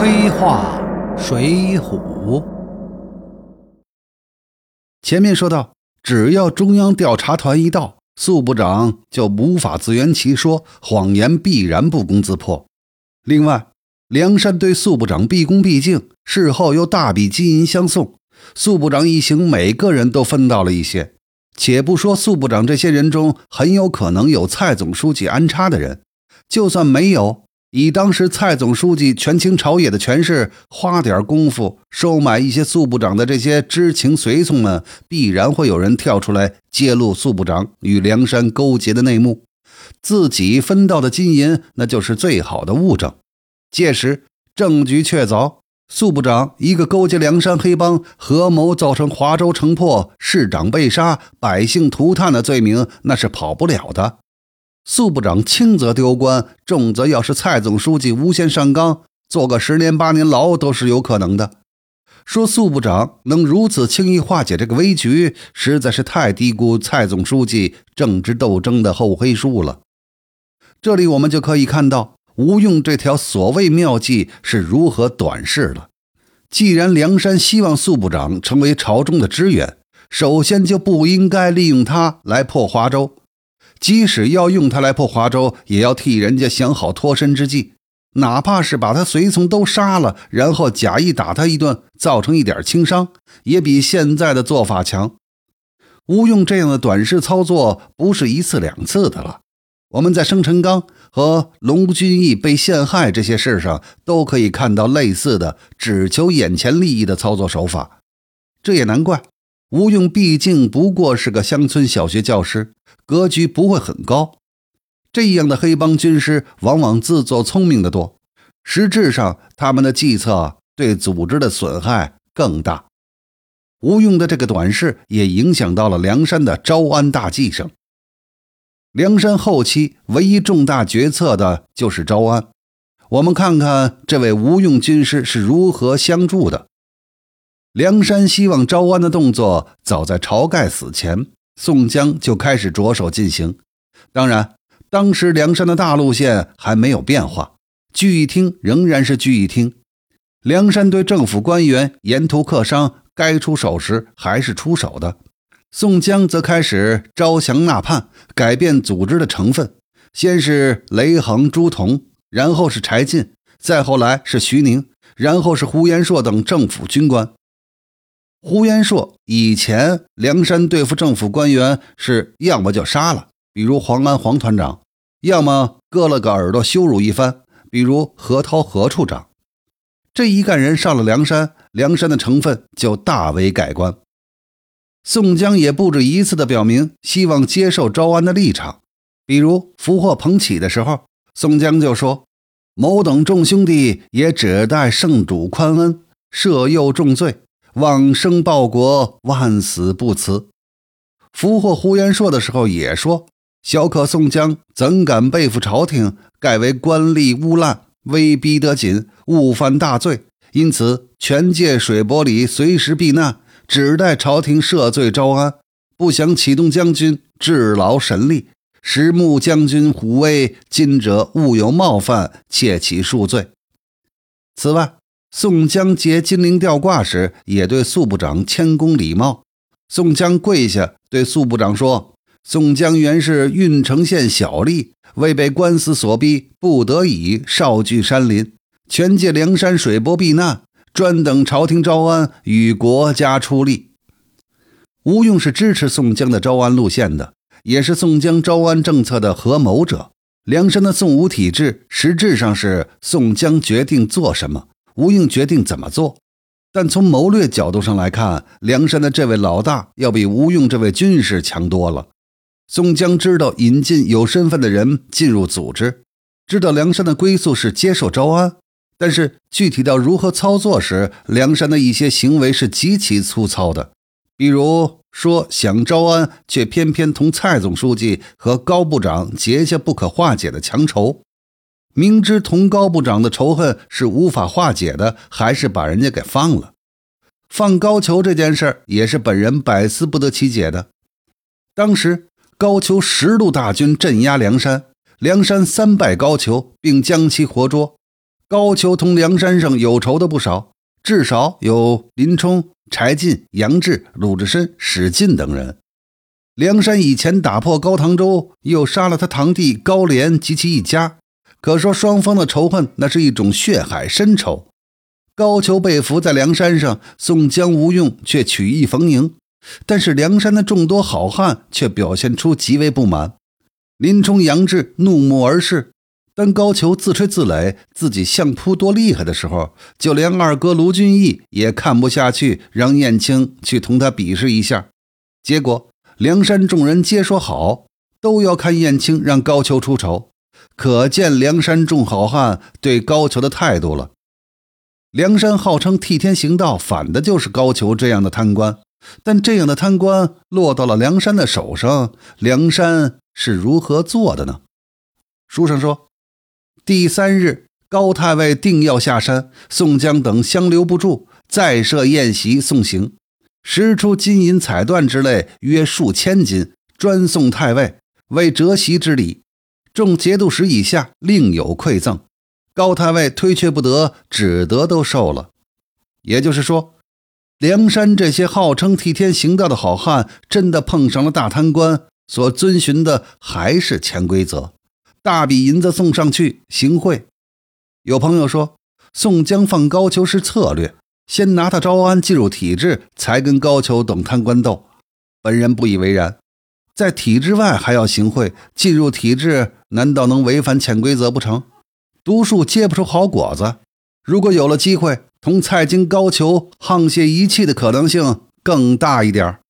黑话水浒。前面说到，只要中央调查团一到，宿部长就无法自圆其说，谎言必然不攻自破。另外，梁山对宿部长毕恭毕敬，事后又大笔金银相送，宿部长一行每个人都分到了一些。且不说宿部长这些人中很有可能有蔡总书记安插的人，就算没有，以当时蔡总书记权倾朝野的权势，花点功夫收买一些素部长的这些知情随从们，必然会有人跳出来揭露素部长与梁山勾结的内幕，自己分到的金银那就是最好的物证。届时证据确凿。素部长一个勾结梁山黑帮，合谋造成华州城破、市长被杀、百姓涂炭的罪名，那是跑不了的。粟部长轻则丢官，重则要是蔡总书记诬陷上纲，坐个十年八年牢都是有可能的。说粟部长能如此轻易化解这个危局，实在是太低估蔡总书记政治斗争的厚黑术了。这里我们就可以看到。吴用这条所谓妙计是如何短视了？既然梁山希望粟部长成为朝中的支援，首先就不应该利用他来破华州。即使要用他来破华州，也要替人家想好脱身之计，哪怕是把他随从都杀了，然后假意打他一顿，造成一点轻伤，也比现在的做法强。吴用这样的短视操作，不是一次两次的了。我们在生辰纲和龙君义被陷害这些事上，都可以看到类似的只求眼前利益的操作手法。这也难怪，吴用毕竟不过是个乡村小学教师，格局不会很高。这样的黑帮军师往往自作聪明的多，实质上他们的计策对组织的损害更大。吴用的这个短视也影响到了梁山的招安大计上。梁山后期唯一重大决策的就是招安。我们看看这位吴用军师是如何相助的。梁山希望招安的动作，早在晁盖死前，宋江就开始着手进行。当然，当时梁山的大路线还没有变化，聚义厅仍然是聚义厅。梁山对政府官员沿途客商，该出手时还是出手的。宋江则开始招降纳叛，改变组织的成分。先是雷横、朱仝，然后是柴进，再后来是徐宁，然后是呼延灼等政府军官。呼延灼以前梁山对付政府官员，是要么就杀了，比如黄安黄团长；要么割了个耳朵羞辱一番，比如何涛何处长。这一干人上了梁山，梁山的成分就大为改观。宋江也不止一次地表明希望接受招安的立场，比如俘获彭起的时候，宋江就说：“某等众兄弟也只待圣主宽恩，赦宥重罪，往生报国，万死不辞。”俘获呼延灼的时候也说：“小可宋江怎敢背负朝廷？盖为官吏污滥，威逼得紧，误犯大罪，因此全借水泊里随时避难。”只待朝廷赦罪招安，不想启动将军治劳神力，实慕将军虎威，今者误有冒犯，切起恕罪。此外，宋江结金陵吊挂时，也对宿部长谦恭礼貌。宋江跪下对宿部长说：“宋江原是郓城县小吏，为被官司所逼，不得已少居山林，全借梁山水泊避难。”专等朝廷招安，与国家出力。吴用是支持宋江的招安路线的，也是宋江招安政策的合谋者。梁山的宋吴体制实质上是宋江决定做什么，吴用决定怎么做。但从谋略角度上来看，梁山的这位老大要比吴用这位军师强多了。宋江知道引进有身份的人进入组织，知道梁山的归宿是接受招安。但是具体到如何操作时，梁山的一些行为是极其粗糙的。比如说，想招安，却偏偏同蔡总书记和高部长结下不可化解的强仇，明知同高部长的仇恨是无法化解的，还是把人家给放了。放高俅这件事也是本人百思不得其解的。当时高俅十路大军镇压梁山，梁山三败高俅，并将其活捉。高俅同梁山上有仇的不少，至少有林冲、柴进、杨志、鲁智深、史进等人。梁山以前打破高唐州，又杀了他堂弟高廉及其一家，可说双方的仇恨那是一种血海深仇。高俅被俘在梁山上，宋江、吴用却曲意逢迎，但是梁山的众多好汉却表现出极为不满。林冲、杨志怒目而视，当高俅自吹自擂自己相扑多厉害的时候，就连二哥卢俊义也看不下去，让燕青去同他比试一下。结果梁山众人皆说好，都要看燕青让高俅出丑，可见梁山众好汉对高俅的态度了。梁山号称替天行道，反的就是高俅这样的贪官。但这样的贪官落到了梁山的手上，梁山是如何做的呢？书上说，第三日，高太尉定要下山，宋江等相留不住，再设宴席送行，拾出金银彩缎之类，约数千斤，专送太尉为折席之礼。众节度使以下另有馈赠。高太尉推却不得，只得都受了。也就是说，梁山这些号称替天行道的好汉，真的碰上了大贪官，所遵循的还是潜规则，大笔银子送上去行贿。有朋友说，宋江放高俅是策略，先拿他招安进入体制，才跟高俅等贪官斗。本人不以为然，在体制外还要行贿，进入体制难道能违反潜规则不成？毒树结不出好果子。如果有了机会，同蔡京、高俅沆瀣一气的可能性更大一点儿。